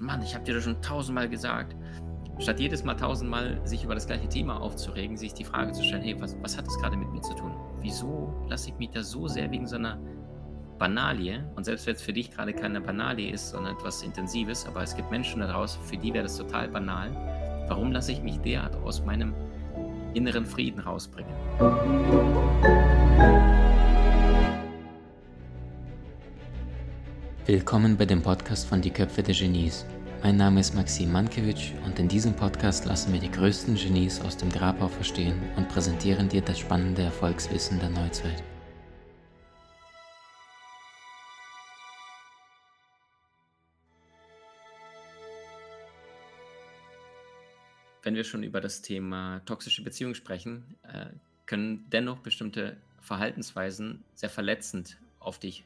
Mann, ich habe dir das schon tausendmal gesagt. Statt jedes Mal tausendmal sich über das gleiche Thema aufzuregen, sich die Frage zu stellen, hey, was, was hat das gerade mit mir zu tun? Wieso lasse ich mich da so sehr wegen so einer Banalie, und selbst wenn es für dich gerade keine Banalie ist, sondern etwas Intensives, aber es gibt Menschen da draußen, für die wäre das total banal, warum lasse ich mich derart aus meinem inneren Frieden rausbringen? Willkommen bei dem Podcast von Die Köpfe der Genies. Mein Name ist Maxim Mankewitsch und in diesem Podcast lassen wir die größten Genies aus dem Grabau verstehen und präsentieren dir das spannende Erfolgswissen der Neuzeit. Wenn wir schon über das Thema toxische Beziehungen sprechen, äh, können dennoch bestimmte Verhaltensweisen sehr verletzend auf dich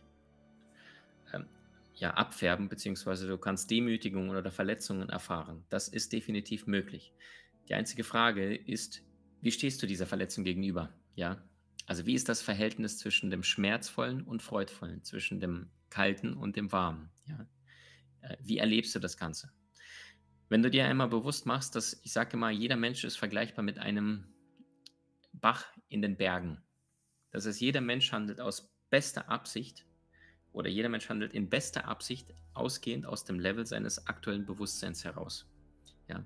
ja, abfärben, beziehungsweise du kannst Demütigungen oder Verletzungen erfahren. Das ist definitiv möglich. Die einzige Frage ist, wie stehst du dieser Verletzung gegenüber? Ja, also wie ist das Verhältnis zwischen dem Schmerzvollen und Freudvollen, zwischen dem Kalten und dem Warmen? Ja, äh, wie erlebst du das Ganze? Wenn du dir einmal bewusst machst, dass ich sage immer, jeder Mensch ist vergleichbar mit einem Bach in den Bergen. Das heißt, jeder Mensch handelt aus bester Absicht oder jeder Mensch handelt in bester Absicht, ausgehend aus dem Level seines aktuellen Bewusstseins heraus. Ja.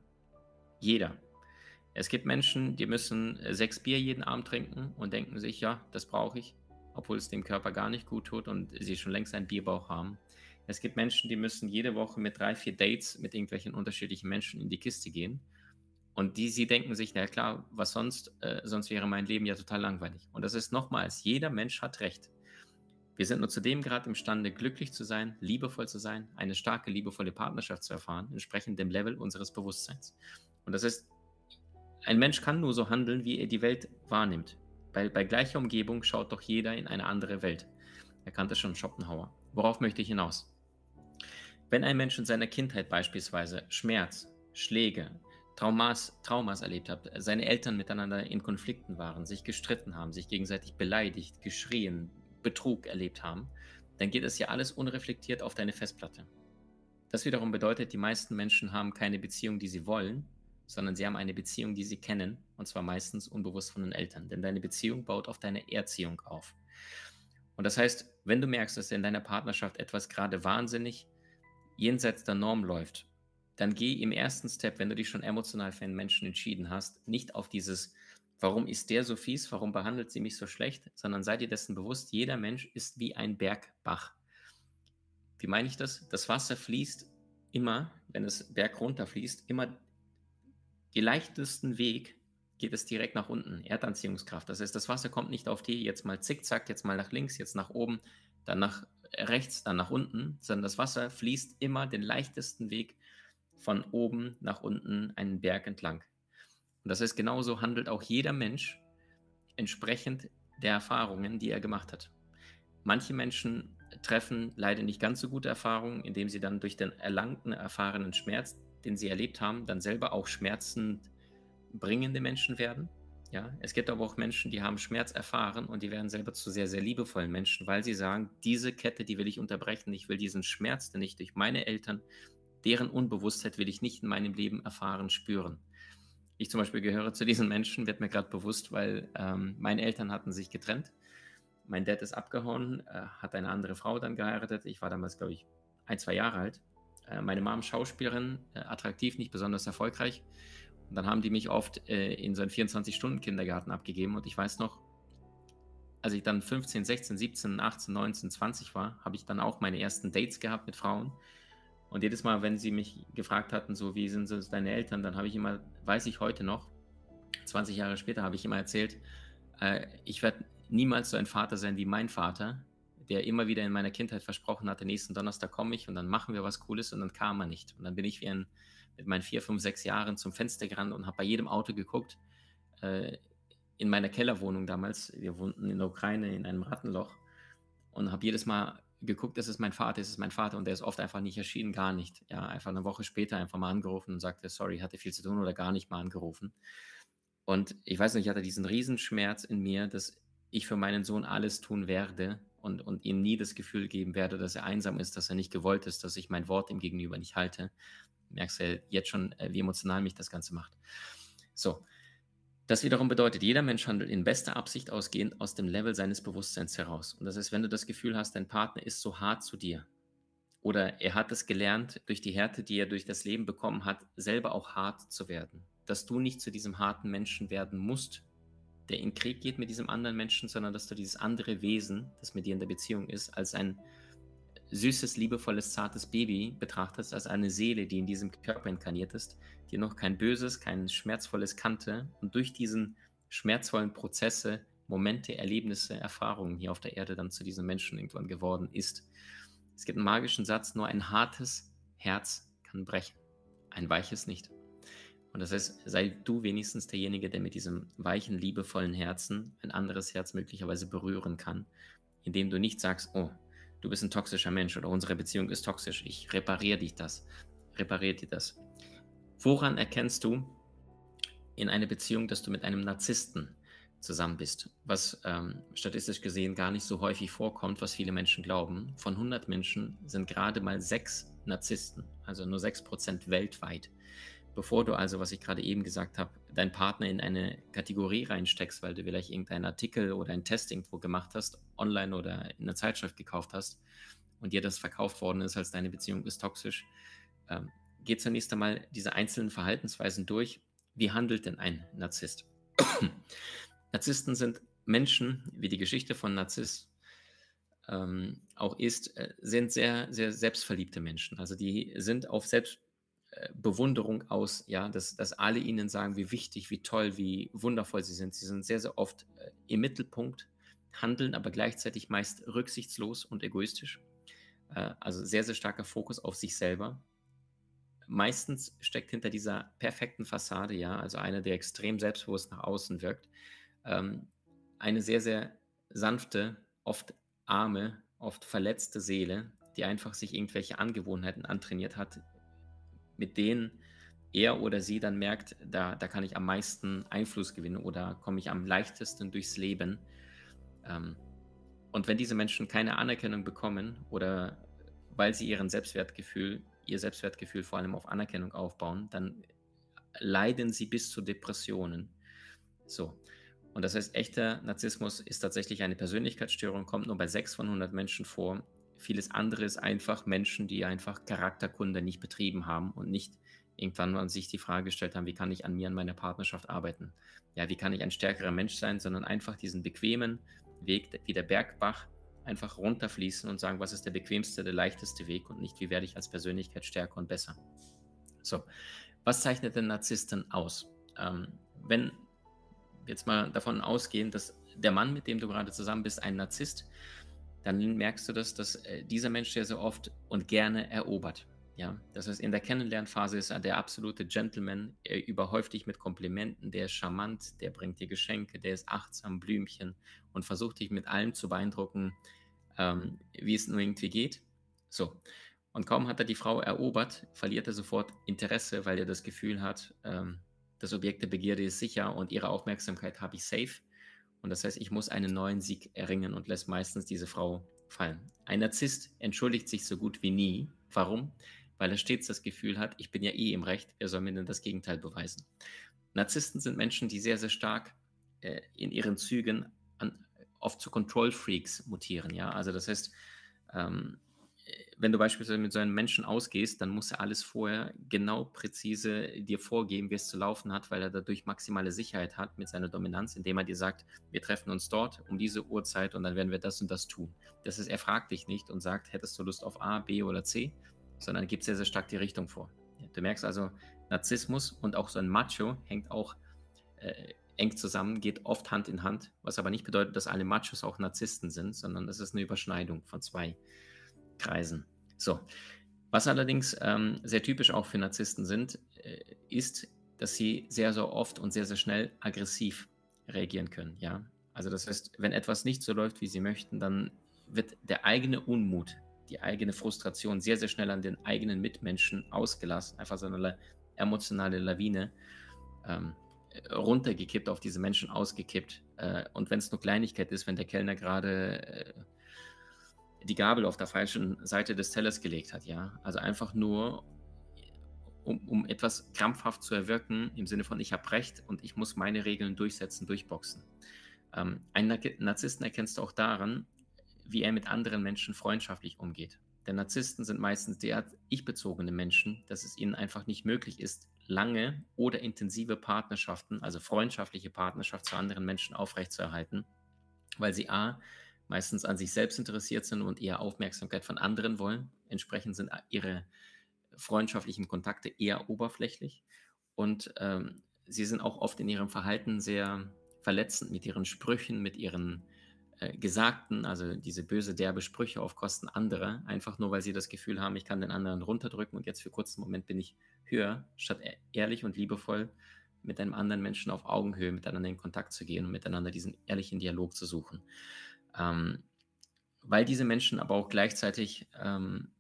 Jeder. Es gibt Menschen, die müssen äh, sechs Bier jeden Abend trinken und denken sich, ja, das brauche ich, obwohl es dem Körper gar nicht gut tut und sie schon längst einen Bierbauch haben. Es gibt Menschen, die müssen jede Woche mit drei, vier Dates mit irgendwelchen unterschiedlichen Menschen in die Kiste gehen. Und die, sie denken sich, na klar, was sonst, äh, sonst wäre mein Leben ja total langweilig. Und das ist nochmals, jeder Mensch hat Recht. Wir sind nur zu dem Grad imstande, glücklich zu sein, liebevoll zu sein, eine starke, liebevolle Partnerschaft zu erfahren, entsprechend dem Level unseres Bewusstseins. Und das ist, ein Mensch kann nur so handeln, wie er die Welt wahrnimmt. Bei, bei gleicher Umgebung schaut doch jeder in eine andere Welt. Er kannte schon Schopenhauer. Worauf möchte ich hinaus? Wenn ein Mensch in seiner Kindheit beispielsweise Schmerz, Schläge, Traumas, Traumas erlebt hat, seine Eltern miteinander in Konflikten waren, sich gestritten haben, sich gegenseitig beleidigt, geschrien, Betrug erlebt haben, dann geht es ja alles unreflektiert auf deine Festplatte. Das wiederum bedeutet, die meisten Menschen haben keine Beziehung, die sie wollen, sondern sie haben eine Beziehung, die sie kennen, und zwar meistens unbewusst von den Eltern. Denn deine Beziehung baut auf deine Erziehung auf. Und das heißt, wenn du merkst, dass in deiner Partnerschaft etwas gerade wahnsinnig jenseits der Norm läuft, dann geh im ersten Step, wenn du dich schon emotional für einen Menschen entschieden hast, nicht auf dieses warum ist der so fies, warum behandelt sie mich so schlecht, sondern sei dir dessen bewusst, jeder Mensch ist wie ein Bergbach. Wie meine ich das? Das Wasser fließt immer, wenn es berg runter fließt, immer den leichtesten Weg geht es direkt nach unten, Erdanziehungskraft. Das heißt, das Wasser kommt nicht auf die jetzt mal zickzack, jetzt mal nach links, jetzt nach oben, dann nach rechts, dann nach unten, sondern das Wasser fließt immer den leichtesten Weg von oben nach unten einen Berg entlang. Und das heißt, genauso handelt auch jeder Mensch entsprechend der Erfahrungen, die er gemacht hat. Manche Menschen treffen leider nicht ganz so gute Erfahrungen, indem sie dann durch den erlangten, erfahrenen Schmerz, den sie erlebt haben, dann selber auch schmerzend bringende Menschen werden. Ja, es gibt aber auch Menschen, die haben Schmerz erfahren und die werden selber zu sehr, sehr liebevollen Menschen, weil sie sagen, diese Kette, die will ich unterbrechen. Ich will diesen Schmerz, den ich durch meine Eltern, deren Unbewusstheit will ich nicht in meinem Leben erfahren, spüren. Ich zum Beispiel gehöre zu diesen Menschen, wird mir gerade bewusst, weil ähm, meine Eltern hatten sich getrennt. Mein Dad ist abgehauen, äh, hat eine andere Frau dann geheiratet. Ich war damals, glaube ich, ein, zwei Jahre alt. Äh, meine Mom Schauspielerin, äh, attraktiv, nicht besonders erfolgreich. Und dann haben die mich oft äh, in so einen 24-Stunden-Kindergarten abgegeben. Und ich weiß noch, als ich dann 15, 16, 17, 18, 19, 20 war, habe ich dann auch meine ersten Dates gehabt mit Frauen. Und jedes Mal, wenn sie mich gefragt hatten, so wie sind es deine Eltern, dann habe ich immer, weiß ich heute noch, 20 Jahre später habe ich immer erzählt, äh, ich werde niemals so ein Vater sein wie mein Vater, der immer wieder in meiner Kindheit versprochen hatte, nächsten Donnerstag komme ich und dann machen wir was Cooles und dann kam er nicht. Und dann bin ich wie ein, mit meinen vier, fünf, sechs Jahren zum Fenster gerannt und habe bei jedem Auto geguckt. Äh, in meiner Kellerwohnung damals, wir wohnten in der Ukraine in einem Rattenloch und habe jedes Mal geguckt, ist mein Vater, ist mein Vater und der ist oft einfach nicht erschienen, gar nicht. Ja, einfach eine Woche später einfach mal angerufen und sagte, sorry, hatte viel zu tun oder gar nicht mal angerufen. Und ich weiß nicht, ich hatte diesen Riesenschmerz in mir, dass ich für meinen Sohn alles tun werde. Und und, und ihm nie das Gefühl geben werde, dass er einsam ist, dass er nicht gewollt ist, dass ich mein Wort ihm gegenüber nicht halte. Merkst du ja jetzt schon, äh, wie emotional mich das Ganze macht. So, das wiederum bedeutet, jeder Mensch handelt in bester Absicht ausgehend aus dem Level seines Bewusstseins heraus. Und das heißt, wenn du das Gefühl hast, dein Partner ist so hart zu dir oder er hat es gelernt, durch die Härte, die er durch das Leben bekommen hat, selber auch hart zu werden, dass du nicht zu diesem harten Menschen werden musst, der in Krieg geht mit diesem anderen Menschen, sondern dass du dieses andere Wesen, das mit dir in der Beziehung ist, als ein süßes, liebevolles, zartes Baby betrachtest, als eine Seele, die in diesem Körper inkarniert ist, die noch kein Böses, kein Schmerzvolles kannte und durch diesen schmerzvollen Prozesse, Momente, Erlebnisse, Erfahrungen hier auf der Erde dann zu diesem Menschen irgendwann geworden ist. Es gibt einen magischen Satz, nur ein hartes Herz kann brechen, ein weiches nicht. Und das heißt, sei du wenigstens derjenige, der mit diesem weichen, liebevollen Herzen ein anderes Herz möglicherweise berühren kann, indem du nicht sagst, oh, du bist ein toxischer Mensch oder unsere Beziehung ist toxisch, ich repariere dich das, repariere dir das. Woran erkennst du in einer Beziehung, dass du mit einem Narzissten zusammen bist? Was ähm, statistisch gesehen gar nicht so häufig vorkommt, was viele Menschen glauben. Von 100 Menschen sind gerade mal sechs Narzissten, also nur 6% weltweit. Bevor du also, was ich gerade eben gesagt habe, deinen Partner in eine Kategorie reinsteckst, weil du vielleicht irgendeinen Artikel oder ein Test irgendwo gemacht hast, online oder in einer Zeitschrift gekauft hast und dir das verkauft worden ist, als deine Beziehung ist toxisch, ähm, geh zunächst einmal diese einzelnen Verhaltensweisen durch. Wie handelt denn ein Narzisst? Narzissten sind Menschen, wie die Geschichte von Narziss ähm, auch ist, äh, sind sehr, sehr selbstverliebte Menschen. Also die sind auf Selbstbewunderung äh, aus, ja, dass, dass alle ihnen sagen, wie wichtig, wie toll, wie wundervoll sie sind. Sie sind sehr, sehr oft äh, im Mittelpunkt, handeln aber gleichzeitig meist rücksichtslos und egoistisch. Äh, also sehr, sehr starker Fokus auf sich selber meistens steckt hinter dieser perfekten Fassade, ja, also einer, der extrem selbstbewusst nach außen wirkt, ähm, eine sehr, sehr sanfte, oft arme, oft verletzte Seele, die einfach sich irgendwelche Angewohnheiten antrainiert hat, mit denen er oder sie dann merkt, da, da kann ich am meisten Einfluss gewinnen oder komme ich am leichtesten durchs Leben. Ähm, und wenn diese Menschen keine Anerkennung bekommen oder weil sie ihren Selbstwertgefühl ihr Selbstwertgefühl vor allem auf Anerkennung aufbauen, dann leiden sie bis zu Depressionen. So. Und das heißt, echter Narzissmus ist tatsächlich eine Persönlichkeitsstörung, kommt nur bei 6 von 100 Menschen vor. Vieles andere ist einfach Menschen, die einfach Charakterkunde nicht betrieben haben und nicht irgendwann mal sich die Frage gestellt haben, wie kann ich an mir, an meiner Partnerschaft arbeiten? Ja, wie kann ich ein stärkerer Mensch sein, sondern einfach diesen bequemen Weg wie der Bergbach einfach runterfließen und sagen, was ist der bequemste, der leichteste Weg und nicht, wie werde ich als Persönlichkeit stärker und besser. So, was zeichnet den Narzissten aus? Ähm, wenn jetzt mal davon ausgehen, dass der Mann, mit dem du gerade zusammen bist, ein Narzisst, dann merkst du das, dass äh, dieser Mensch sehr, sehr oft und gerne erobert. Ja, das heißt, in der Kennenlernphase ist er der absolute Gentleman. Er überhäuft dich mit Komplimenten, der ist charmant, der bringt dir Geschenke, der ist achtsam, Blümchen und versucht dich mit allem zu beeindrucken, ähm, wie es nur irgendwie geht. So. Und kaum hat er die Frau erobert, verliert er sofort Interesse, weil er das Gefühl hat, ähm, das Objekt der Begierde ist sicher und ihre Aufmerksamkeit habe ich safe. Und das heißt, ich muss einen neuen Sieg erringen und lässt meistens diese Frau fallen. Ein Narzisst entschuldigt sich so gut wie nie. Warum? Weil er stets das Gefühl hat, ich bin ja eh im Recht, er soll mir denn das Gegenteil beweisen. Narzissten sind Menschen, die sehr, sehr stark äh, in ihren Zügen an, oft zu Control Freaks mutieren. Ja, also das heißt, ähm, wenn du beispielsweise mit so einem Menschen ausgehst, dann muss er alles vorher genau präzise dir vorgeben, wie es zu laufen hat, weil er dadurch maximale Sicherheit hat mit seiner Dominanz, indem er dir sagt, wir treffen uns dort um diese Uhrzeit und dann werden wir das und das tun. Das ist, er fragt dich nicht und sagt, hättest du Lust auf A, B oder C, sondern gibt sehr, sehr stark die Richtung vor. Du merkst also, Narzissmus und auch so ein Macho hängt auch äh, eng zusammen, geht oft Hand in Hand, was aber nicht bedeutet, dass alle Machos auch Narzissten sind, sondern es ist eine Überschneidung von zwei Kreisen. So, was allerdings ähm, sehr typisch auch für Narzissten sind, äh, ist, dass sie sehr, sehr oft und sehr, sehr schnell aggressiv reagieren können. Ja, also das heißt, wenn etwas nicht so läuft, wie sie möchten, dann wird der eigene Unmut, die eigene Frustration sehr, sehr schnell an den eigenen Mitmenschen ausgelassen, einfach so eine emotionale Lawine. Ähm, runtergekippt, auf diese Menschen ausgekippt. Äh, und wenn es nur Kleinigkeit ist, wenn der Kellner gerade, äh, die Gabel auf der falschen Seite des Tellers gelegt hat, ja. Also einfach nur, um, um etwas krampfhaft zu erwirken, im Sinne von, ich habe Recht und ich muss meine Regeln durchsetzen, durchboxen. Ähm, einen Narzissten erkennst du auch daran, wie er mit anderen Menschen freundschaftlich umgeht. Denn Narzissten sind meistens derart ich-bezogene Menschen, dass es ihnen einfach nicht möglich ist, lange oder intensive Partnerschaften, also freundschaftliche Partnerschaft zu anderen Menschen aufrechtzuerhalten, weil sie a. meistens an sich selbst interessiert sind und eher Aufmerksamkeit von anderen wollen. Entsprechend sind ihre freundschaftlichen Kontakte eher oberflächlich und ähm, sie sind auch oft in ihrem Verhalten sehr verletzend mit ihren Sprüchen, mit ihren äh, Gesagten, also diese böse, derbe Sprüche auf Kosten anderer, einfach nur, weil sie das Gefühl haben, ich kann den anderen runterdrücken und jetzt für kurzen Moment bin ich höher, statt e-, ehrlich und liebevoll mit einem anderen Menschen auf Augenhöhe miteinander in Kontakt zu gehen und miteinander diesen ehrlichen Dialog zu suchen. Ähm, weil diese Menschen aber auch gleichzeitig ähm,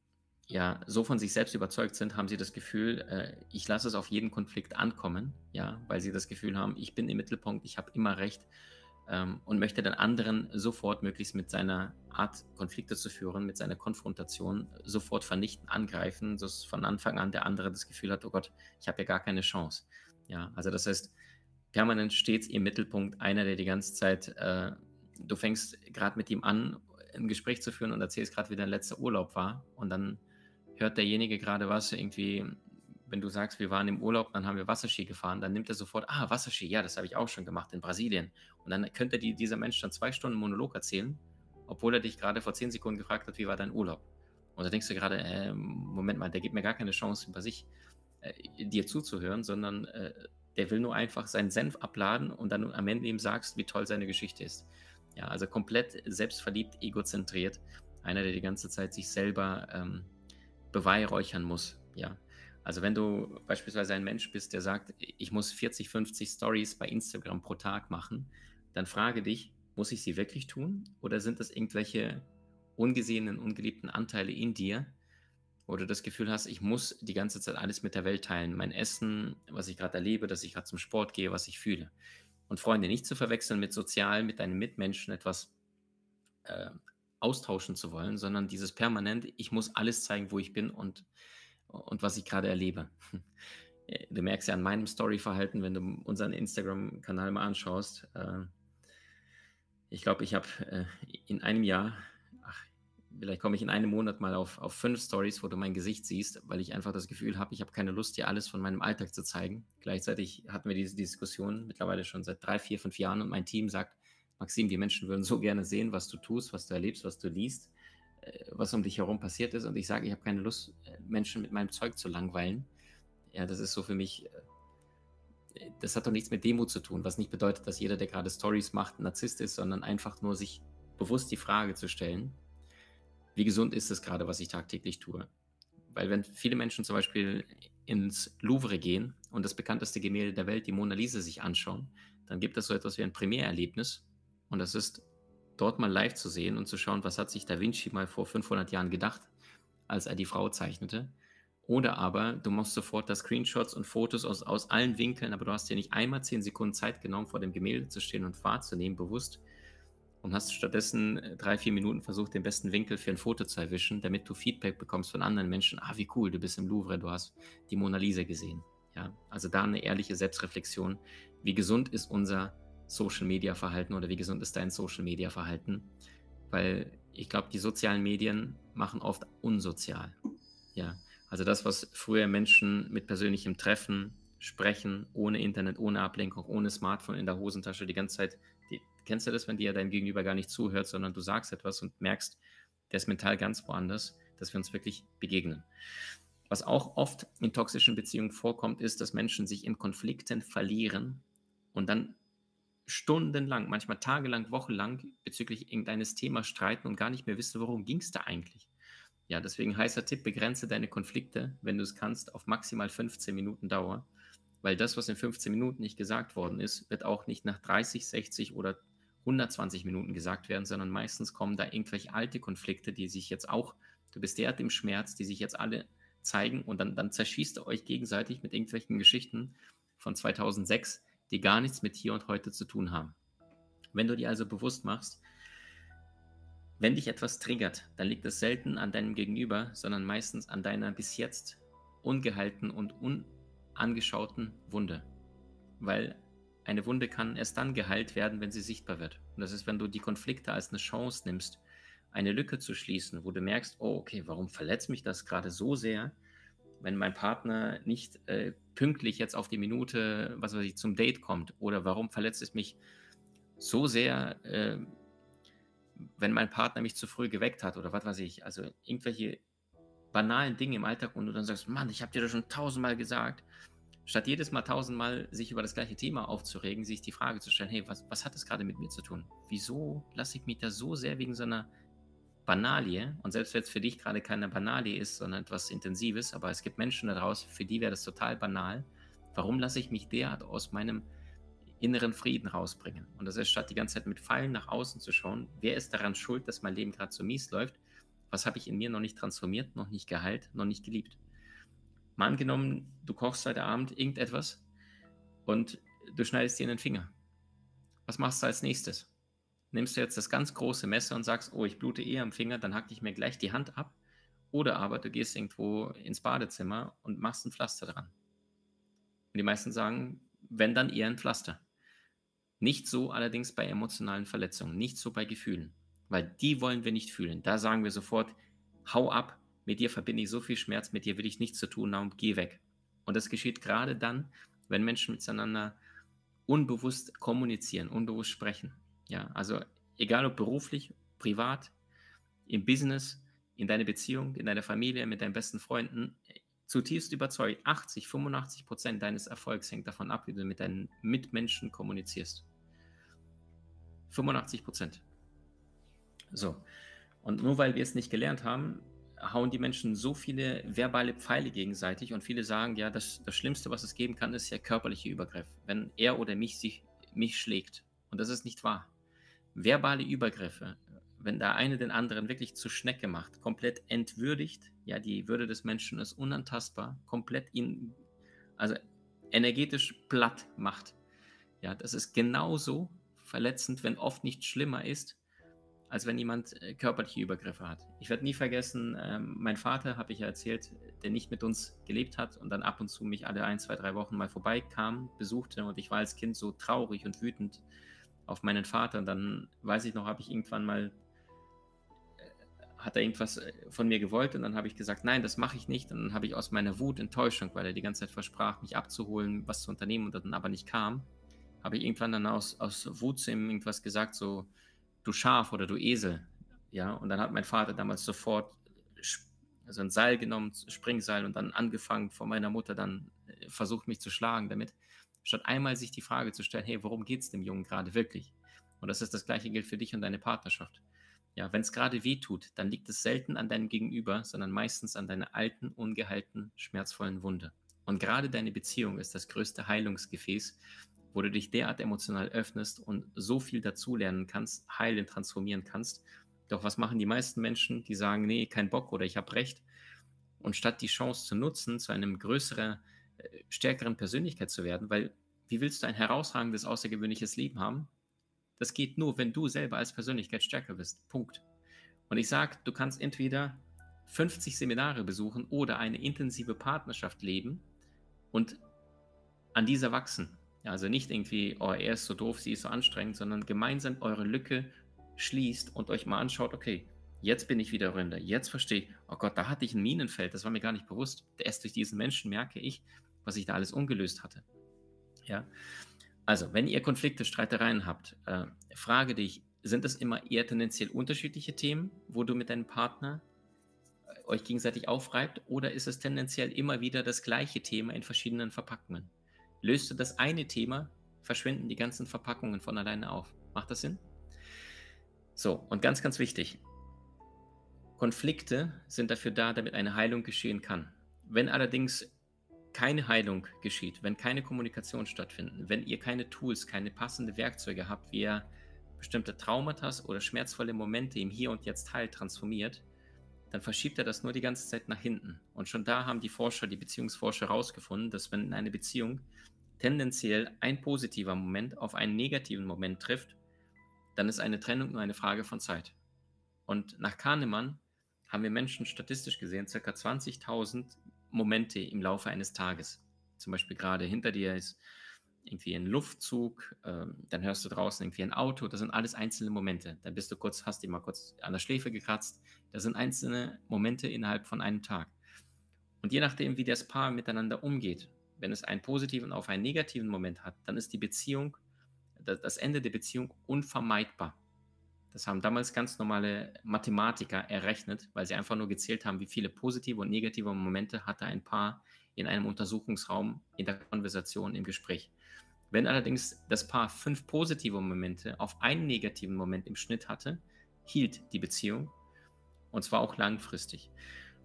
ja, so von sich selbst überzeugt sind, haben sie das Gefühl, äh, ich lasse es auf jeden Konflikt ankommen, ja, weil sie das Gefühl haben, ich bin im Mittelpunkt, ich habe immer recht ähm, und möchte dann anderen sofort möglichst mit seiner Art, Konflikte zu führen, mit seiner Konfrontation sofort vernichten, angreifen, dass von Anfang an der andere das Gefühl hat, oh Gott, ich habe ja gar keine Chance. Ja, also das heißt, permanent stets im Mittelpunkt einer, der die ganze Zeit, äh, du fängst gerade mit ihm an, ein Gespräch zu führen und erzählst gerade, wie dein letzter Urlaub war und dann hört derjenige gerade was, irgendwie wenn du sagst, wir waren im Urlaub, dann haben wir Wasserski gefahren, dann nimmt er sofort, ah, Wasserski, ja, das habe ich auch schon gemacht in Brasilien. Und dann könnte die, dieser Mensch dann zwei Stunden Monolog erzählen, obwohl er dich gerade vor zehn Sekunden gefragt hat, wie war dein Urlaub? Und da denkst du gerade, äh, Moment mal, der gibt mir gar keine Chance, über sich äh, dir zuzuhören, sondern äh, der will nur einfach seinen Senf abladen und dann am Ende ihm sagst, wie toll seine Geschichte ist. Ja, also komplett selbstverliebt, egozentriert. Einer, der die ganze Zeit sich selber ähm, beweihräuchern muss. Ja, also wenn du beispielsweise ein Mensch bist, der sagt, ich muss 40, 50 Stories bei Instagram pro Tag machen, dann frage dich, muss ich sie wirklich tun? Oder sind das irgendwelche ungesehenen, ungeliebten Anteile in dir, wo du das Gefühl hast, ich muss die ganze Zeit alles mit der Welt teilen. Mein Essen, was ich gerade erlebe, dass ich gerade zum Sport gehe, was ich fühle. Und Freunde nicht zu verwechseln mit sozial, mit deinen Mitmenschen etwas äh, austauschen zu wollen, sondern dieses permanent, ich muss alles zeigen, wo ich bin und und was ich gerade erlebe. Du merkst ja an meinem Story-Verhalten, wenn du unseren Instagram-Kanal mal anschaust. Äh, ich glaube, ich habe äh, in einem Jahr, vielleicht komme ich in einem Monat mal auf, auf fünf Stories, wo du mein Gesicht siehst, weil ich einfach das Gefühl habe, ich habe keine Lust, dir alles von meinem Alltag zu zeigen. Gleichzeitig hatten wir diese Diskussion mittlerweile schon seit drei, vier, fünf Jahren und mein Team sagt, Maxim, die Menschen würden so gerne sehen, was du tust, was du erlebst, was du liest. Äh, was um dich herum passiert ist und ich sage, ich habe keine Lust, äh, Menschen mit meinem Zeug zu langweilen. Ja, das ist so für mich, äh, das hat doch nichts mit Demut zu tun, was nicht bedeutet, dass jeder, der gerade Stories macht, ein Narzisst ist, sondern einfach nur sich bewusst die Frage zu stellen, wie gesund ist es gerade, was ich tagtäglich tue? Weil wenn viele Menschen zum Beispiel ins Louvre gehen und das bekannteste Gemälde der Welt, die Mona Lisa, sich anschauen, dann gibt es so etwas wie ein Primärerlebnis und das ist dort mal live zu sehen und zu schauen, was hat sich Da Vinci mal vor 500 Jahren gedacht, als er die Frau zeichnete. Oder aber du machst sofort da Screenshots und Fotos aus, aus allen Winkeln, aber du hast dir nicht einmal 10 Sekunden Zeit genommen, vor dem Gemälde zu stehen und wahrzunehmen, bewusst. Und hast stattdessen äh, drei, vier Minuten versucht, den besten Winkel für ein Foto zu erwischen, damit du Feedback bekommst von anderen Menschen. Ah, wie cool, du bist im Louvre, du hast die Mona Lisa gesehen. Ja, also da eine ehrliche Selbstreflexion. Wie gesund ist unser Social Media Verhalten oder wie gesund ist dein Social Media Verhalten? Weil ich glaube, die sozialen Medien machen oft unsozial. Ja, also das, was früher Menschen mit persönlichem Treffen, Sprechen, ohne Internet, ohne Ablenkung, ohne Smartphone in der Hosentasche die ganze Zeit, die, kennst du das, wenn dir dein Gegenüber gar nicht zuhört, sondern du sagst etwas und merkst, der ist mental ganz woanders, dass wir uns wirklich begegnen. Was auch oft in toxischen Beziehungen vorkommt, ist, dass Menschen sich in Konflikten verlieren und dann stundenlang, manchmal tagelang, wochenlang bezüglich irgendeines Themas streiten und gar nicht mehr wissen, worum ging es da eigentlich. Ja, deswegen heißer Tipp, begrenze deine Konflikte, wenn du es kannst, auf maximal 15 Minuten Dauer, weil das, was in 15 Minuten nicht gesagt worden ist, wird auch nicht nach 30, 60 oder 120 Minuten gesagt werden, sondern meistens kommen da irgendwelche alte Konflikte, die sich jetzt auch, du bist derart im Schmerz, die sich jetzt alle zeigen und dann, dann zerschießt ihr euch gegenseitig mit irgendwelchen Geschichten von 2006, die gar nichts mit hier und heute zu tun haben. Wenn du dir also bewusst machst, Wenn dich etwas triggert, dann liegt es selten an deinem Gegenüber, sondern meistens an deiner bis jetzt ungehalten und unangeschauten Wunde. Weil eine Wunde kann erst dann geheilt werden, wenn sie sichtbar wird. Und das ist, wenn du die Konflikte als eine Chance nimmst, eine Lücke zu schließen, wo du merkst, oh, okay, warum verletzt mich das gerade so sehr, wenn mein Partner nicht äh, pünktlich jetzt auf die Minute, was weiß ich, zum Date kommt? Oder warum verletzt es mich so sehr, äh, wenn mein Partner mich zu früh geweckt hat oder was weiß ich? Also irgendwelche banalen Dinge im Alltag und du dann sagst, Mann, ich habe dir das schon tausendmal gesagt. Statt jedes Mal tausendmal sich über das gleiche Thema aufzuregen, sich die Frage zu stellen, hey, was, was hat das gerade mit mir zu tun? Wieso lasse ich mich da so sehr wegen so einer Banalie, und selbst wenn es für dich gerade keine Banalie ist, sondern etwas Intensives, aber es gibt Menschen daraus, für die wäre das total banal, warum lasse ich mich derart aus meinem inneren Frieden rausbringen? Und das ist statt die ganze Zeit mit Fallen nach außen zu schauen, wer ist daran schuld, dass mein Leben gerade so mies läuft? Was habe ich in mir noch nicht transformiert, noch nicht geheilt, noch nicht geliebt? Mal angenommen, du kochst heute Abend irgendetwas und du schneidest dir in den Finger. Was machst du als nächstes? nimmst du jetzt das ganz große Messer und sagst, oh, ich blute eh am Finger, dann hack ich mir gleich die Hand ab. Oder aber du gehst irgendwo ins Badezimmer und machst ein Pflaster dran. Und die meisten sagen, wenn dann eher ein Pflaster. Nicht so allerdings bei emotionalen Verletzungen, nicht so bei Gefühlen, weil die wollen wir nicht fühlen. Da sagen wir sofort, hau ab, mit dir verbinde ich so viel Schmerz, mit dir will ich nichts zu tun haben, geh weg. Und das geschieht gerade dann, wenn Menschen miteinander unbewusst kommunizieren, unbewusst sprechen. Ja, also egal ob beruflich, privat, im Business, in deiner Beziehung, in deiner Familie, mit deinen besten Freunden, zutiefst überzeugt, 80, 85 Prozent deines Erfolgs hängt davon ab, wie du mit deinen Mitmenschen kommunizierst. 85 Prozent. So. Und nur weil wir es nicht gelernt haben, hauen die Menschen so viele verbale Pfeile gegenseitig und viele sagen, ja, das, das Schlimmste, was es geben kann, ist ja körperliche Übergriff, wenn er oder mich sich mich schlägt. Und das ist nicht wahr verbale Übergriffe, wenn der eine den anderen wirklich zur Schnecke macht, komplett entwürdigt, ja, die Würde des Menschen ist unantastbar, komplett ihn, also energetisch platt macht. Ja, das ist genauso verletzend, wenn oft nicht schlimmer ist, als wenn jemand äh, körperliche Übergriffe hat. Ich werde nie vergessen, ähm, mein Vater, habe ich ja erzählt, der nicht mit uns gelebt hat und dann ab und zu mich alle ein, zwei, drei Wochen mal vorbeikam, besuchte und ich war als Kind so traurig und wütend, auf meinen Vater. Und dann weiß ich noch, habe ich irgendwann mal, äh, hat er irgendwas äh, von mir gewollt und dann habe ich gesagt, nein, das mache ich nicht. Und dann habe ich aus meiner Wut, Enttäuschung, weil er die ganze Zeit versprach, mich abzuholen, was zu unternehmen und dann aber nicht kam, habe ich irgendwann dann aus, aus Wut zu ihm irgendwas gesagt, so, du Schaf oder du Esel. Ja, und dann hat mein Vater damals sofort also ein Seil genommen, Springseil und dann angefangen von meiner Mutter dann äh, versucht mich zu schlagen damit statt einmal sich die Frage zu stellen, hey, worum geht es dem Jungen gerade wirklich? Und das ist das gleiche gilt für dich und deine Partnerschaft. Ja, wenn es gerade weh tut, dann liegt es selten an deinem Gegenüber, sondern meistens an deiner alten, ungeheilten, schmerzvollen Wunde. Und gerade deine Beziehung ist das größte Heilungsgefäß, wo du dich derart emotional öffnest und so viel dazulernen kannst, heilen, transformieren kannst. Doch was machen die meisten Menschen, die sagen, nee, kein Bock oder ich habe recht? Und statt die Chance zu nutzen, zu einem größeren stärkeren Persönlichkeit zu werden, weil wie willst du ein herausragendes, außergewöhnliches Leben haben? Das geht nur, wenn du selber als Persönlichkeit stärker bist. Punkt. Und ich sage, du kannst entweder 50 Seminare besuchen oder eine intensive Partnerschaft leben und an dieser wachsen. Also nicht irgendwie, oh, er ist so doof, sie ist so anstrengend, sondern gemeinsam eure Lücke schließt und euch mal anschaut, okay, jetzt bin ich wieder Rinder, jetzt verstehe ich, oh Gott, da hatte ich ein Minenfeld, das war mir gar nicht bewusst. Erst durch diesen Menschen merke ich, was ich da alles ungelöst hatte. Ja, also wenn ihr Konflikte, Streitereien habt, äh, frage dich, sind es immer eher tendenziell unterschiedliche Themen, wo du mit deinem Partner äh, euch gegenseitig aufreibt, oder ist es tendenziell immer wieder das gleiche Thema in verschiedenen Verpackungen? Löst du das eine Thema, verschwinden die ganzen Verpackungen von alleine auf. Macht das Sinn? So, und ganz, ganz wichtig, Konflikte sind dafür da, damit eine Heilung geschehen kann. Wenn allerdings keine Heilung geschieht, wenn keine Kommunikation stattfindet, wenn ihr keine Tools, keine passenden Werkzeuge habt, wie ihr bestimmte Traumata oder schmerzvolle Momente im Hier und Jetzt heilt, transformiert, dann verschiebt er das nur die ganze Zeit nach hinten. Und schon da haben die Forscher, die Beziehungsforscher herausgefunden, dass wenn in eine Beziehung tendenziell ein positiver Moment auf einen negativen Moment trifft, dann ist eine Trennung nur eine Frage von Zeit. Und nach Kahnemann haben wir Menschen statistisch gesehen ca. 20.000 Momente im Laufe eines Tages. Zum Beispiel gerade hinter dir ist irgendwie ein Luftzug, ähm, dann hörst du draußen irgendwie ein Auto, das sind alles einzelne Momente. Dann bist du kurz, hast dich mal kurz an der Schläfe gekratzt. Das sind einzelne Momente innerhalb von einem Tag. Und je nachdem, wie das Paar miteinander umgeht, wenn es einen positiven auf einen negativen Moment hat, dann ist die Beziehung, das Ende der Beziehung unvermeidbar. Das haben damals ganz normale Mathematiker errechnet, weil sie einfach nur gezählt haben, wie viele positive und negative Momente hatte ein Paar in einem Untersuchungsraum in der Konversation, im Gespräch. Wenn allerdings das Paar fünf positive Momente auf einen negativen Moment im Schnitt hatte, hielt die Beziehung und zwar auch langfristig.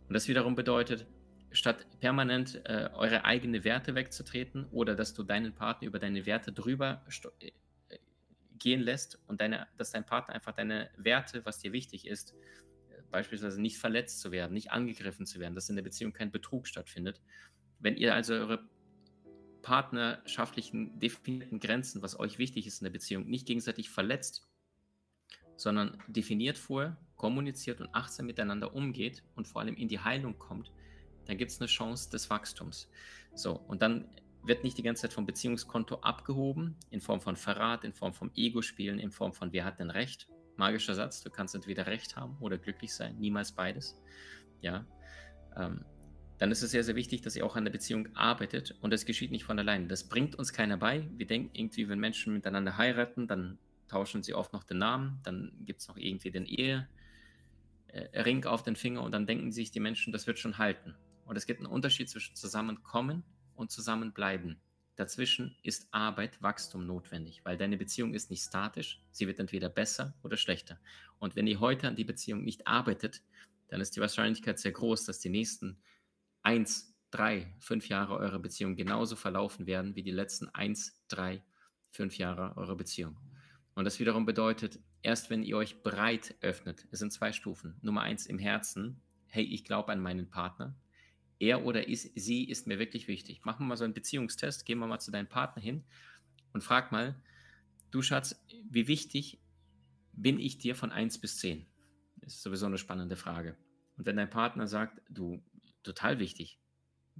Und das wiederum bedeutet, statt permanent äh, eure eigenen Werte wegzutreten oder dass du deinen Partner über deine Werte drüber äh, gehen lässt und deine, dass dein Partner einfach deine Werte, was dir wichtig ist, äh, beispielsweise nicht verletzt zu werden, nicht angegriffen zu werden, dass in der Beziehung kein Betrug stattfindet. Wenn ihr also eure partnerschaftlichen definierten Grenzen, was euch wichtig ist in der Beziehung, nicht gegenseitig verletzt, sondern definiert vorher, kommuniziert und achtsam miteinander umgeht und vor allem in die Heilung kommt, dann gibt es eine Chance des Wachstums. So, und dann wird nicht die ganze Zeit vom Beziehungskonto abgehoben, in Form von Verrat, in Form von Ego-Spielen, in Form von wer hat denn Recht? Magischer Satz, du kannst entweder Recht haben oder glücklich sein, niemals beides. Ja, ähm, dann ist es sehr, sehr wichtig, dass ihr auch an der Beziehung arbeitet und das geschieht nicht von alleine. Das bringt uns keiner bei. Wir denken irgendwie, wenn Menschen miteinander heiraten, dann tauschen sie oft noch den Namen, dann gibt es noch irgendwie den Ehering äh, auf den Finger und dann denken sich die Menschen, das wird schon halten. Und es gibt einen Unterschied zwischen Zusammenkommen und Zusammenbleiben. Dazwischen ist Arbeit, Wachstum notwendig, weil deine Beziehung ist nicht statisch, sie wird entweder besser oder schlechter. Und wenn ihr heute an die Beziehung nicht arbeitet, dann ist die Wahrscheinlichkeit sehr groß, dass die nächsten eins, drei, fünf Jahre eurer Beziehung genauso verlaufen werden wie die letzten eins, drei, fünf Jahre eurer Beziehung. Und das wiederum bedeutet, erst wenn ihr euch breit öffnet, es sind zwei Stufen. Nummer eins im Herzen, hey, ich glaube an meinen Partner. Er oder ist, sie ist mir wirklich wichtig. Machen wir mal so einen Beziehungstest, gehen wir mal zu deinem Partner hin und frag mal, du Schatz, wie wichtig bin ich dir von 1 bis 10? Das ist sowieso eine spannende Frage. Und wenn dein Partner sagt, du, total wichtig.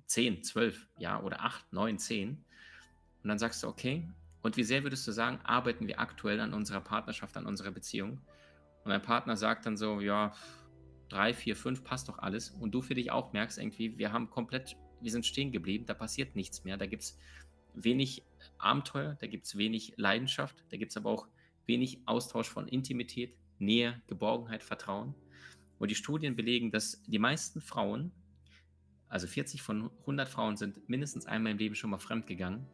10, 12, ja, oder 8, 9, 10. Und dann sagst du, okay, und wie sehr würdest du sagen, arbeiten wir aktuell an unserer Partnerschaft, an unserer Beziehung? Und dein Partner sagt dann so, ja, 3, 4, 5 passt doch alles. Und du für dich auch merkst irgendwie, wir haben komplett, wir sind stehen geblieben, da passiert nichts mehr. Da gibt es wenig Abenteuer, da gibt es wenig Leidenschaft, da gibt es aber auch wenig Austausch von Intimität, Nähe, Geborgenheit, Vertrauen. Und die Studien belegen, dass die meisten Frauen also 40 von 100 Frauen sind mindestens einmal im Leben schon mal fremdgegangen.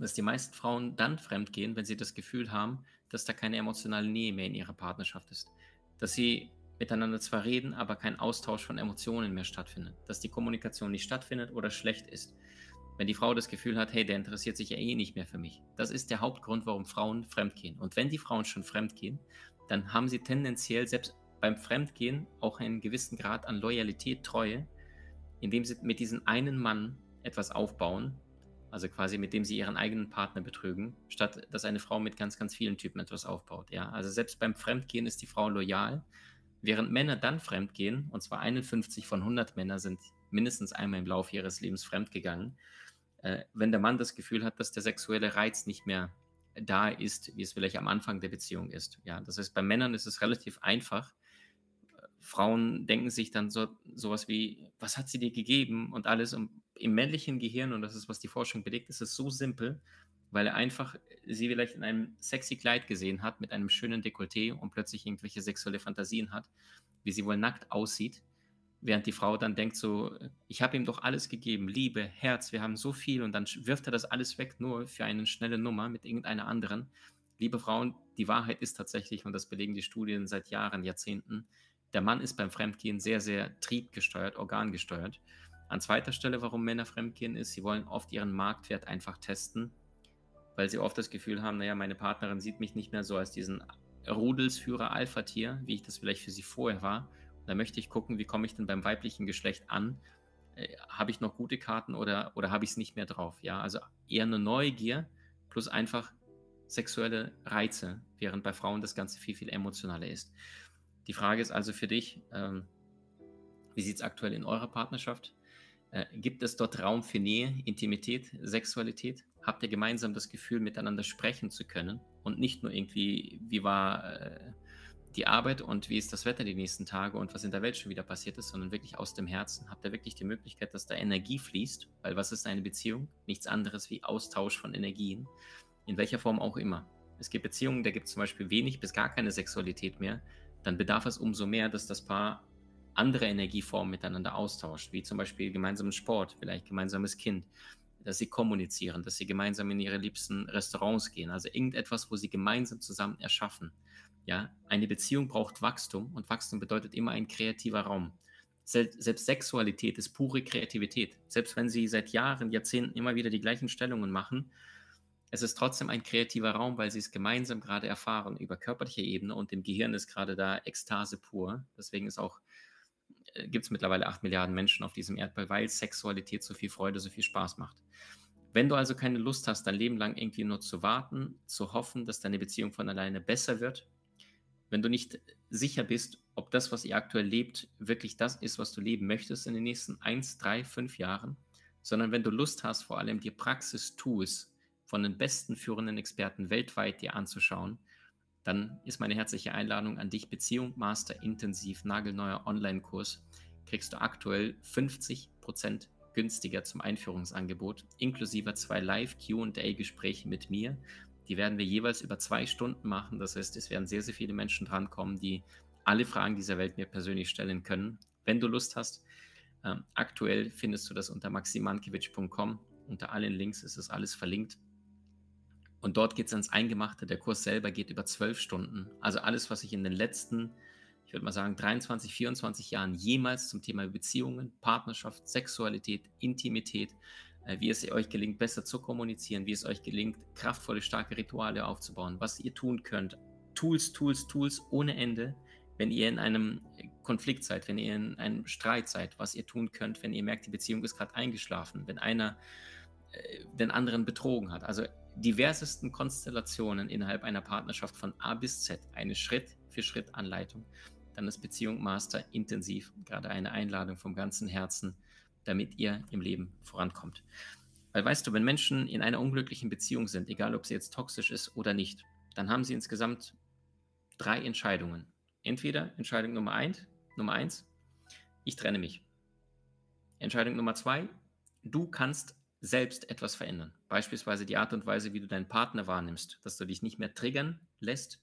Dass die meisten Frauen dann fremdgehen, wenn sie das Gefühl haben, dass da keine emotionale Nähe mehr in ihrer Partnerschaft ist. Dass sie miteinander zwar reden, aber kein Austausch von Emotionen mehr stattfindet. Dass die Kommunikation nicht stattfindet oder schlecht ist. Wenn die Frau das Gefühl hat, hey, der interessiert sich ja eh nicht mehr für mich. Das ist der Hauptgrund, warum Frauen fremdgehen. Und wenn die Frauen schon fremdgehen, dann haben sie tendenziell selbst beim Fremdgehen auch einen gewissen Grad an Loyalität, Treue, indem sie mit diesem einen Mann etwas aufbauen, also quasi mit dem sie ihren eigenen Partner betrügen, statt dass eine Frau mit ganz, ganz vielen Typen etwas aufbaut. Ja? Also selbst beim Fremdgehen ist die Frau loyal, während Männer dann fremdgehen, und zwar 51 von 100 Männer sind mindestens einmal im Laufe ihres Lebens fremdgegangen, äh, wenn der Mann das Gefühl hat, dass der sexuelle Reiz nicht mehr da ist, wie es vielleicht am Anfang der Beziehung ist. Ja, das heißt, bei Männern ist es relativ einfach, Frauen denken sich dann so sowas wie, was hat sie dir gegeben und alles. Und im männlichen Gehirn, und das ist, was die Forschung belegt, ist es so simpel, weil er einfach sie vielleicht in einem sexy Kleid gesehen hat mit einem schönen Dekolleté und plötzlich irgendwelche sexuelle Fantasien hat, wie sie wohl nackt aussieht, während die Frau dann denkt so, ich habe ihm doch alles gegeben, Liebe, Herz, wir haben so viel und dann wirft er das alles weg nur für eine schnelle Nummer mit irgendeiner anderen. Liebe Frauen, die Wahrheit ist tatsächlich, und das belegen die Studien seit Jahren, Jahrzehnten, der Mann ist beim Fremdgehen sehr, sehr triebgesteuert, organgesteuert. An zweiter Stelle, warum Männer fremdgehen, ist, sie wollen oft ihren Marktwert einfach testen, weil sie oft das Gefühl haben, naja, meine Partnerin sieht mich nicht mehr so als diesen Rudelsführer Alpha-Tier, wie ich das vielleicht für sie vorher war. Und da möchte ich gucken, wie komme ich denn beim weiblichen Geschlecht an? Äh, habe ich noch gute Karten oder, oder habe ich es nicht mehr drauf? Ja, also eher eine Neugier plus einfach sexuelle Reize, während bei Frauen das Ganze viel, viel emotionaler ist. Die Frage ist also für dich, ähm, wie sieht es aktuell in eurer Partnerschaft? Äh, gibt es dort Raum für Nähe, Intimität, Sexualität? Habt ihr gemeinsam das Gefühl, miteinander sprechen zu können und nicht nur irgendwie, wie war äh, die Arbeit und wie ist das Wetter die nächsten Tage und was in der Welt schon wieder passiert ist, sondern wirklich aus dem Herzen. Habt ihr wirklich die Möglichkeit, dass da Energie fließt? Weil was ist eine Beziehung? Nichts anderes wie Austausch von Energien, in welcher Form auch immer. Es gibt Beziehungen, da gibt es zum Beispiel wenig bis gar keine Sexualität mehr. Dann bedarf es umso mehr, dass das Paar andere Energieformen miteinander austauscht, wie zum Beispiel gemeinsamen Sport, vielleicht gemeinsames Kind, dass sie kommunizieren, dass sie gemeinsam in ihre liebsten Restaurants gehen, also irgendetwas, wo sie gemeinsam zusammen erschaffen. Ja, eine Beziehung braucht Wachstum und Wachstum bedeutet immer ein kreativer Raum. Selbst Sexualität ist pure Kreativität. Selbst wenn sie seit Jahren, Jahrzehnten immer wieder die gleichen Stellungen machen, es ist trotzdem ein kreativer Raum, weil sie es gemeinsam gerade erfahren über körperliche Ebene und im Gehirn ist gerade da Ekstase pur. Deswegen ist auch äh, gibt es mittlerweile 8 Milliarden Menschen auf diesem Erdball, weil Sexualität so viel Freude, so viel Spaß macht. Wenn du also keine Lust hast, dein Leben lang irgendwie nur zu warten, zu hoffen, dass deine Beziehung von alleine besser wird, wenn du nicht sicher bist, ob das, was ihr aktuell lebt, wirklich das ist, was du leben möchtest in den nächsten 1, 3, 5 Jahren, sondern wenn du Lust hast, vor allem die Praxis-Tools von den besten führenden Experten weltweit dir anzuschauen, dann ist meine herzliche Einladung an dich, Beziehung Master Intensiv, nagelneuer Online-Kurs, kriegst du aktuell 50% günstiger zum Einführungsangebot, inklusive zwei Live-QA-Gespräche mit mir. Die werden wir jeweils über zwei Stunden machen. Das heißt, es werden sehr, sehr viele Menschen drankommen, die alle Fragen dieser Welt mir persönlich stellen können. Wenn du Lust hast, äh, aktuell findest du das unter maximankiewicz.com. Unter allen Links ist es alles verlinkt. Und dort geht es ans Eingemachte. Der Kurs selber geht über zwölf Stunden. Also alles, was ich in den letzten, ich würde mal sagen, 23, 24 Jahren jemals zum Thema Beziehungen, Partnerschaft, Sexualität, Intimität, äh, wie es euch gelingt, besser zu kommunizieren, wie es euch gelingt, kraftvolle, starke Rituale aufzubauen, was ihr tun könnt. Tools, Tools, Tools ohne Ende, wenn ihr in einem Konflikt seid, wenn ihr in einem Streit seid, was ihr tun könnt, wenn ihr merkt, die Beziehung ist gerade eingeschlafen, wenn einer äh, den anderen betrogen hat. Also diversesten Konstellationen innerhalb einer Partnerschaft von A bis Z, eine Schritt-für-Schritt-Anleitung, dann ist Beziehung Master intensiv, gerade eine Einladung vom ganzen Herzen, damit ihr im Leben vorankommt. Weil weißt du, wenn Menschen in einer unglücklichen Beziehung sind, egal ob sie jetzt toxisch ist oder nicht, dann haben sie insgesamt drei Entscheidungen. Entweder Entscheidung Nummer eins, Nummer eins, ich trenne mich. Entscheidung Nummer zwei, du kannst selbst etwas verändern. Beispielsweise die Art und Weise, wie du deinen Partner wahrnimmst, dass du dich nicht mehr triggern lässt,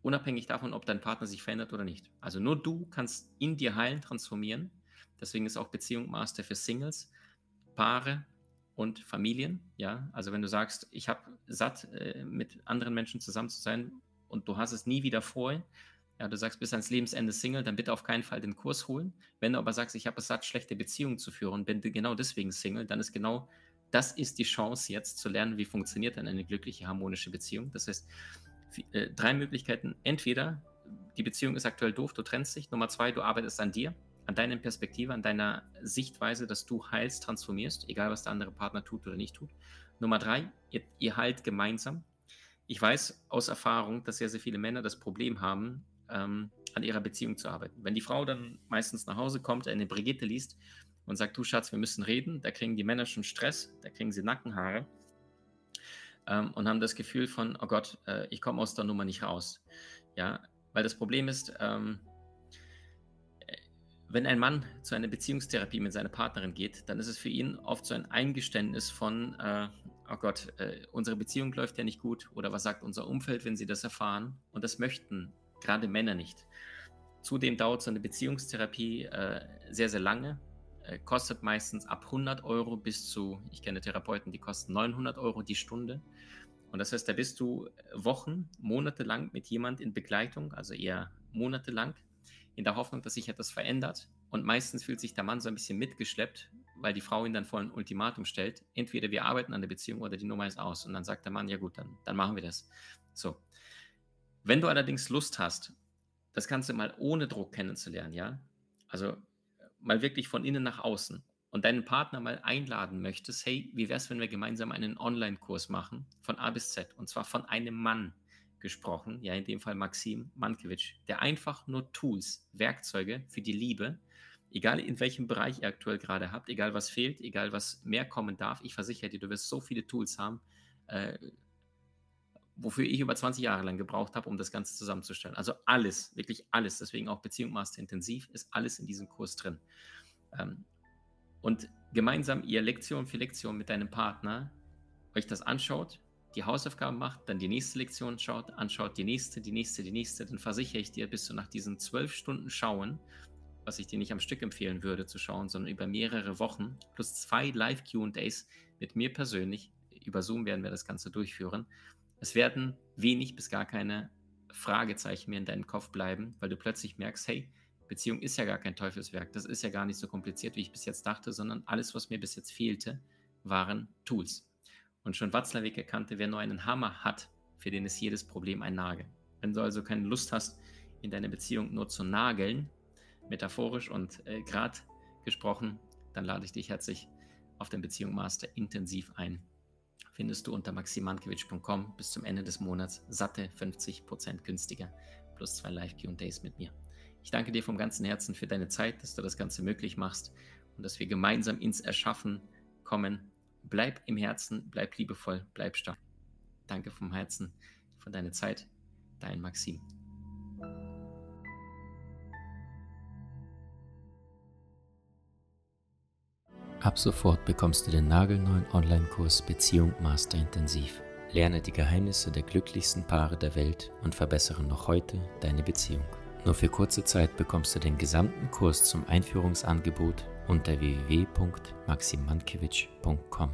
unabhängig davon, ob dein Partner sich verändert oder nicht. Also nur du kannst in dir heilen, transformieren. Deswegen ist auch Beziehung Master für Singles, Paare und Familien. Ja, also wenn du sagst, ich habe satt, äh, mit anderen Menschen zusammen zu sein und du hast es nie wieder vor, ja, du sagst bis ans Lebensende Single, dann bitte auf keinen Fall den Kurs holen. Wenn du aber sagst, ich habe es satt, schlechte Beziehungen zu führen und bin genau deswegen Single, dann ist genau das ist die Chance jetzt zu lernen, wie funktioniert dann eine glückliche, harmonische Beziehung. Das heißt, äh, drei Möglichkeiten. Entweder die Beziehung ist aktuell doof, du trennst dich. Nummer zwei, du arbeitest an dir, an deiner Perspektive, an deiner Sichtweise, dass du heilst, transformierst, egal was der andere Partner tut oder nicht tut. Nummer drei, ihr, ihr heilt gemeinsam. Ich weiß aus Erfahrung, dass sehr, sehr viele Männer das Problem haben, ähm, an ihrer Beziehung zu arbeiten. Wenn die Frau dann meistens nach Hause kommt, eine Brigitte liest und sagt, du Schatz, wir müssen reden, da kriegen die Männer schon Stress, da kriegen sie Nackenhaare ähm, und haben das Gefühl von, oh Gott, äh, ich komme aus der Nummer nicht raus. Ja, weil das Problem ist, ähm, wenn ein Mann zu einer Beziehungstherapie mit seiner Partnerin geht, dann ist es für ihn oft so ein Eingeständnis von, äh, oh Gott, äh, unsere Beziehung läuft ja nicht gut oder was sagt unser Umfeld, wenn sie das erfahren? Und das möchten gerade Männer nicht. Zudem dauert so eine Beziehungstherapie äh, sehr, sehr lange, äh, kostet meistens ab 100 Euro bis zu, ich kenne Therapeuten, die kosten 900 Euro die Stunde. Und das heißt, da bist du Wochen, Monate lang mit jemand in Begleitung, also eher monatelang, in der Hoffnung, dass sich etwas verändert. Und meistens fühlt sich der Mann so ein bisschen mitgeschleppt, weil die Frau ihn dann vor ein Ultimatum stellt. Entweder wir arbeiten an der Beziehung oder die Nummer ist aus. Und dann sagt der Mann, ja gut, dann, dann machen wir das. So. Wenn du allerdings Lust hast, das Ganze mal ohne Druck kennenzulernen, ja, also mal wirklich von innen nach außen und deinen Partner mal einladen möchtest, hey, wie wäre es, wenn wir gemeinsam einen Online-Kurs machen von A bis Z und zwar von einem Mann. gesprochen, ja in dem Fall Maxim Mankiewicz, der einfach nur Tools, Werkzeuge für die Liebe, egal in welchem Bereich ihr aktuell gerade habt, egal was fehlt, egal was mehr kommen darf, ich versichere dir, du wirst so viele Tools haben, äh, wofür ich über 20 Jahre lang gebraucht habe, um das Ganze zusammenzustellen. Also alles, wirklich alles, deswegen auch Beziehung Master Intensiv, ist alles in diesem Kurs drin. Ähm, und gemeinsam ihr Lektion für Lektion mit deinem Partner euch das anschaut, die Hausaufgaben macht, dann die nächste Lektion schaut, anschaut, die nächste, die nächste, die nächste, dann versichere ich dir, bist du nach diesen zwölf Stunden Schauen, was ich dir nicht am Stück empfehlen würde zu schauen, sondern über mehrere Wochen, plus zwei Live-QAs mit mir persönlich, über Zoom werden wir das Ganze durchführen. Es werden wenig bis gar keine Fragezeichen mehr in deinem Kopf bleiben, weil du plötzlich merkst, hey, Beziehung ist ja gar kein Teufelswerk, das ist ja gar nicht so kompliziert, wie ich bis jetzt dachte, sondern alles, was mir bis jetzt fehlte, waren Tools. Und schon Watzlawick erkannte, wer nur einen Hammer hat, für den ist jedes Problem ein Nagel. Wenn du also keine Lust hast, in deine Beziehung nur zu nageln, metaphorisch und äh, gerade gesprochen, dann lade ich dich herzlich auf den Beziehung Master intensiv ein. Findest du unter maximankiewicz.com bis zum Ende des Monats satte 50% günstiger plus zwei Live Q&As mit mir. Ich danke dir vom ganzen Herzen für deine Zeit, dass du das Ganze möglich machst und dass wir gemeinsam ins Erschaffen kommen bleib im Herzen, bleib liebevoll, bleib stark. Danke vom Herzen für deine Zeit, dein Maxim. Ab sofort bekommst du den nagelneuen Online-Kurs Beziehung Master Intensiv. Lerne die Geheimnisse der glücklichsten Paare der Welt und verbessere noch heute deine Beziehung. Nur für kurze Zeit bekommst du den gesamten Kurs zum Einführungsangebot unter www.maximankiewicz.com.